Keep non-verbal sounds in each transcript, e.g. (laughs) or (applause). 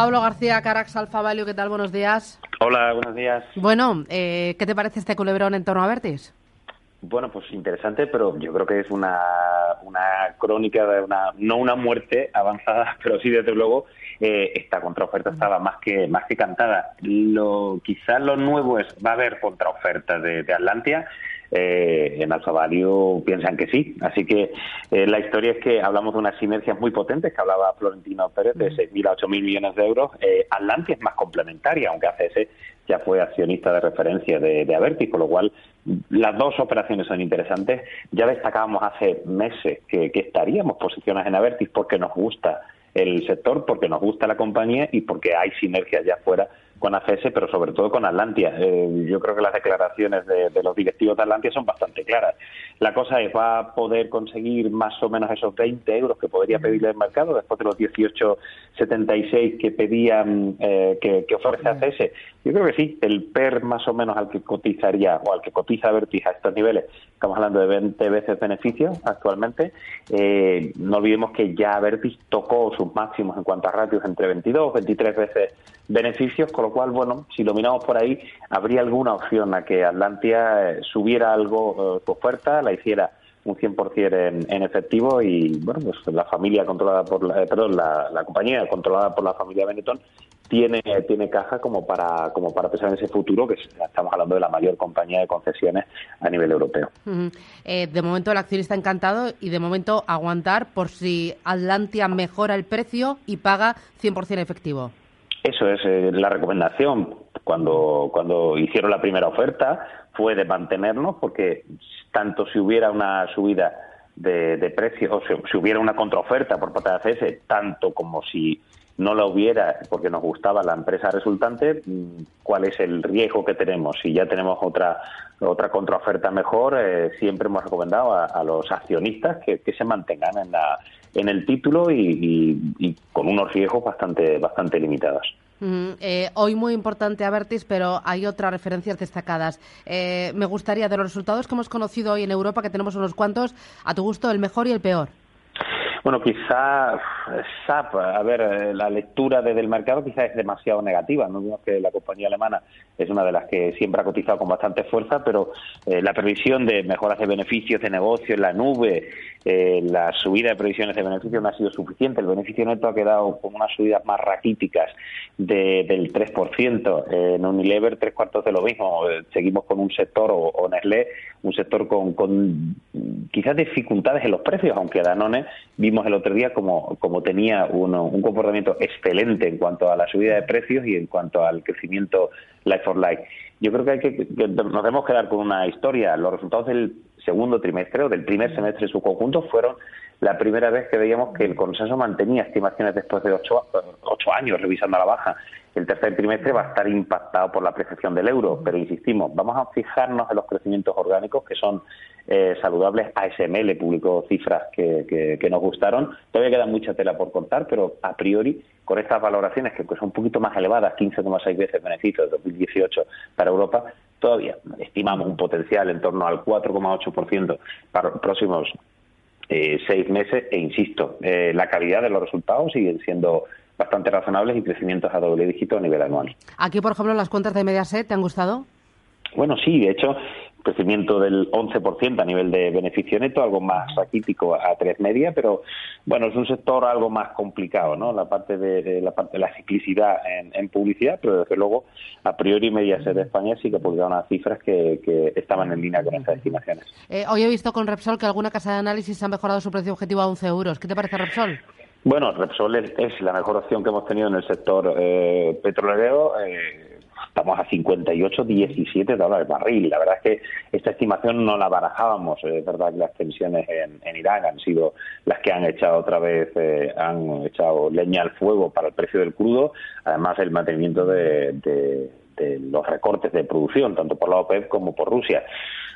Pablo García, Carax Alfa Value, ¿qué tal? Buenos días. Hola, buenos días. Bueno, eh, ¿qué te parece este culebrón en torno a Vertis? Bueno, pues interesante, pero yo creo que es una, una crónica de una, no una muerte avanzada, (laughs) pero sí desde luego eh, esta contraoferta estaba más que más que cantada. Lo quizás lo nuevo es va a haber contraoferta de, de Atlantia eh, en Alfa Value piensan que sí. Así que eh, la historia es que hablamos de unas sinergias muy potentes que hablaba Florentino Pérez de 6.000 a 8.000 millones de euros. Eh, Atlantia es más complementaria, aunque ACS ya fue accionista de referencia de, de Avertis, con lo cual las dos operaciones son interesantes. Ya destacábamos hace meses que, que estaríamos posicionadas en Avertis porque nos gusta el sector, porque nos gusta la compañía y porque hay sinergias ya fuera con ACS, pero sobre todo con Atlantia. Eh, yo creo que las declaraciones de, los directivos de Atlantia son bastante claras. La cosa es, ¿va a poder conseguir más o menos esos 20 euros que podría pedirle el mercado después de los 18,76 que pedían, eh, que, que, ofrece ACS? Yo creo que sí. El PER más o menos al que cotizaría o al que cotiza Vertis a estos niveles, estamos hablando de 20 veces beneficios actualmente. Eh, no olvidemos que ya Vertis tocó sus máximos en cuanto a ratios entre 22, 23 veces beneficios, con lo cual, bueno, si lo miramos por ahí, habría alguna opción a que Atlantia eh, subiera algo eh, su oferta, la hiciera un 100% en, en efectivo y, bueno, pues la familia controlada por, la, eh, perdón, la, compañía controlada por la familia Benetton tiene, tiene caja como para, como para pensar en ese futuro, que estamos hablando de la mayor compañía de concesiones a nivel europeo. Eh, de momento el accionista encantado y de momento aguantar por si Atlantia mejora el precio y paga 100% efectivo. Eso es eh, la recomendación. Cuando, cuando hicieron la primera oferta fue de mantenernos porque tanto si hubiera una subida de, de precios o si, hubiera una contraoferta por parte de ACS, tanto como si no la hubiera porque nos gustaba la empresa resultante, mm, cuál es el riesgo que tenemos. Si ya tenemos otra otra contraoferta mejor, eh, siempre hemos recomendado a, los accionistas que, se mantengan en, la, en el título y, y, y con unos riesgos bastante, bastante limitados. Mm, eh, hoy muy importante Avertis, pero hay otras referencias destacadas. Eh, me gustaría, de los resultados que hemos conocido hoy en Europa, que tenemos unos cuantos, a tu gusto, el mejor y el peor. Bueno, quizá SAP, a ver, la lectura desde el mercado quizá es demasiado negativa. No vemos que la compañía alemana es una de las que siempre ha cotizado con bastante fuerza, pero eh, la previsión de mejoras de beneficios de negocio en la nube, eh, la subida de previsiones de beneficios no ha sido suficiente. El beneficio neto ha quedado con unas subidas más raquíticas de, del 3%. Eh, en Unilever, tres cuartos de lo mismo. seguimos con un sector, o, o Nestlé, un sector con, con quizás dificultades en los precios, aunque Danone vimos el otro día como, como tenía uno, un comportamiento excelente en cuanto a la subida de precios y en cuanto al crecimiento life for life. Yo creo que, hay que, que nos debemos quedar con una historia. Los resultados del segundo trimestre o del primer semestre en su conjunto fueron la primera vez que veíamos que el consenso mantenía estimaciones después de ocho, ocho años revisando a la baja. El tercer trimestre va a estar impactado por la apreciación del euro, pero insistimos, vamos a fijarnos en los crecimientos orgánicos que son eh, saludables. ASML publicó cifras que, que, que, nos gustaron. Todavía queda mucha tela por contar, pero a priori, con estas valoraciones que son un poquito más elevadas, 15,6 veces beneficios de 2018 para Europa, todavía estimamos un potencial en torno al 4,8% para los próximos eh, seis meses e insisto, eh, la calidad de los resultados siguen siendo bastante razonables y crecimientos a doble dígito a nivel anual. Aquí, por ejemplo, las cuentas de Mediaset, ¿te han gustado? Bueno, sí, de hecho, crecimiento del 11% a nivel de beneficio neto, algo más raquítico a tres media, pero bueno, es un sector algo más complicado, ¿no? La parte de, de la parte de la ciclicidad en, en, publicidad, pero desde luego, a priori Mediaset de España sí que publicaron unas cifras que, que estaban en línea con estas estimaciones. Eh, hoy he visto con Repsol que alguna casa de análisis ha mejorado su precio objetivo a 11 euros. ¿Qué te parece Repsol? Bueno, Repsol es, la mejor opción que hemos tenido en el sector eh, petrolero. Eh, estamos a 58, 17 dólares barril. La verdad es que esta estimación no la barajábamos. Es verdad que las tensiones en, Irán han sido las que han echado otra vez, eh, han echado leña al fuego para el precio del crudo, además el mantenimiento de, de los recortes de producción, tanto por la OPEP como por Rusia.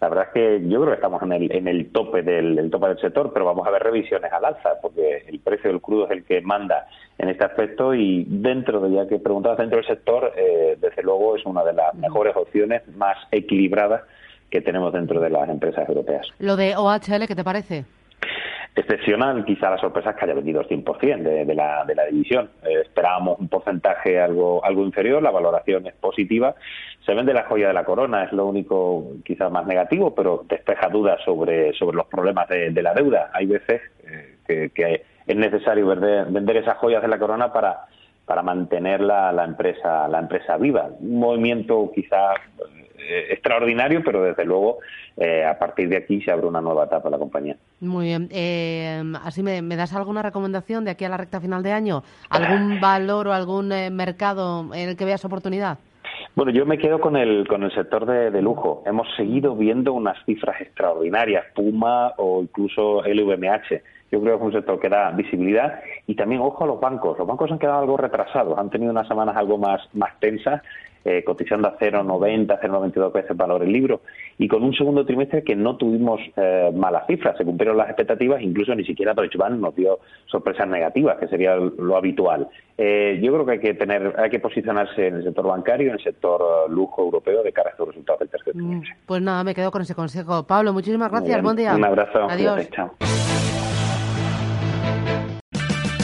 La verdad es que yo creo que estamos en el, en el tope del tope del sector, pero vamos a ver revisiones al alza, porque el precio del crudo es el que manda en este aspecto y dentro de ya que preguntabas dentro del sector, eh, desde luego es una de las mejores opciones más equilibradas que tenemos dentro de las empresas europeas. Lo de OHL, ¿qué te parece? Excepcional quizá la sorpresa es que haya vendido el 100% de, de, la, de la división. Eh, esperábamos un porcentaje algo, algo inferior, la valoración es positiva. Se vende la joya de la corona, es lo único quizás más negativo, pero despeja dudas sobre, sobre los problemas de, la deuda. Hay veces eh, que, es necesario vender, esas joyas de la corona para para mantener la, la empresa la empresa viva un movimiento quizás eh, extraordinario, pero desde luego eh, a partir de aquí se abre una nueva etapa en la compañía. Muy bien. Eh, así me, das alguna recomendación de aquí a la recta final de año? ¿Algún (laughs) valor o algún mercado en el que veas oportunidad? Bueno, yo me quedo con el, con el sector de, de, lujo. Hemos seguido viendo unas cifras extraordinarias, Puma o incluso LVMH. Yo creo que es un sector que da visibilidad y también ojo a los bancos. Los bancos han quedado algo retrasados, han tenido unas semanas algo más, más tensas eh, cotizando a 0,90, 0,92 veces valor el libro, y con un segundo trimestre que no tuvimos eh, malas cifras, se cumplieron las expectativas, incluso ni siquiera Deutsche Bank nos dio sorpresas negativas, que sería lo habitual. Eh, yo creo que hay que tener, hay que posicionarse en el sector bancario, en el sector lujo europeo de cara a estos resultados del tercer mm, trimestre. Pues nada, me quedo con ese consejo. Pablo, muchísimas gracias, buen día. Un abrazo. Adiós. chao.